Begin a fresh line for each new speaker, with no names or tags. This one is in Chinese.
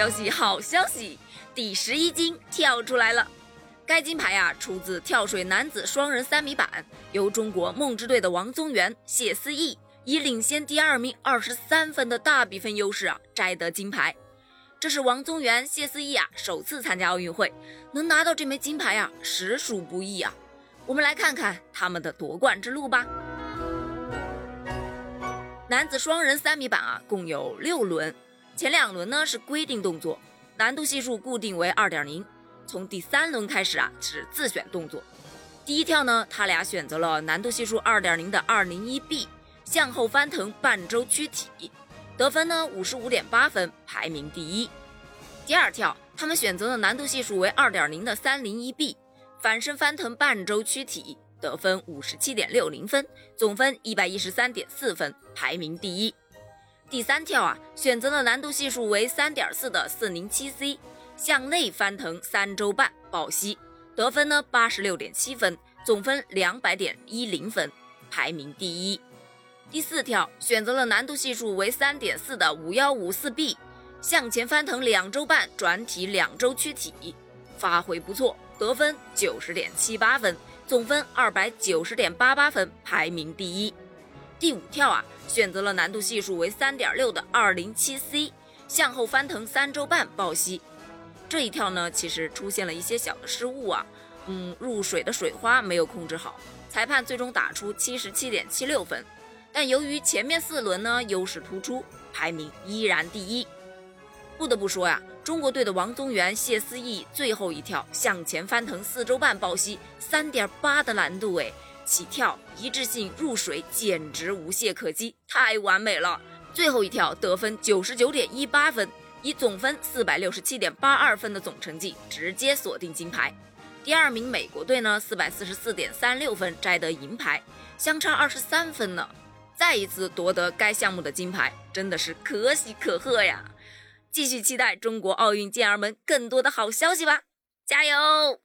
消息，好消息！第十一金跳出来了。该金牌啊，出自跳水男子双人三米板，由中国梦之队的王宗源、谢思义以领先第二名二十三分的大比分优势啊，摘得金牌。这是王宗源、谢思义啊首次参加奥运会，能拿到这枚金牌啊，实属不易啊。我们来看看他们的夺冠之路吧。男子双人三米板啊，共有六轮，前两轮呢是规定动作，难度系数固定为二点零。从第三轮开始啊，是自选动作。第一跳呢，他俩选择了难度系数二点零的二零一 B 向后翻腾半周躯体，得分呢五十五点八分，排名第一。第二跳，他们选择了难度系数为二点零的三零一 B 反身翻腾半周躯体。得分五十七点六零分，总分一百一十三点四分，排名第一。第三跳啊，选择了难度系数为三点四的四零七 C 向内翻腾三周半抱膝，得分呢八十六点七分，总分两百点一零分，排名第一。第四跳选择了难度系数为三点四的五幺五四 B 向前翻腾两周半转体两周躯体，发挥不错，得分九十点七八分。总分二百九十点八八分，排名第一。第五跳啊，选择了难度系数为三点六的二零七 C 向后翻腾三周半抱膝。这一跳呢，其实出现了一些小的失误啊，嗯，入水的水花没有控制好，裁判最终打出七十七点七六分。但由于前面四轮呢优势突出，排名依然第一。不得不说呀，中国队的王宗源、谢思义最后一跳向前翻腾四周半抱膝，三点八的难度哎，起跳一致性入水简直无懈可击，太完美了。最后一跳得分九十九点一八分，以总分四百六十七点八二分的总成绩直接锁定金牌。第二名美国队呢，四百四十四点三六分摘得银牌，相差二十三分呢，再一次夺得该项目的金牌，真的是可喜可贺呀。继续期待中国奥运健儿们更多的好消息吧！加油！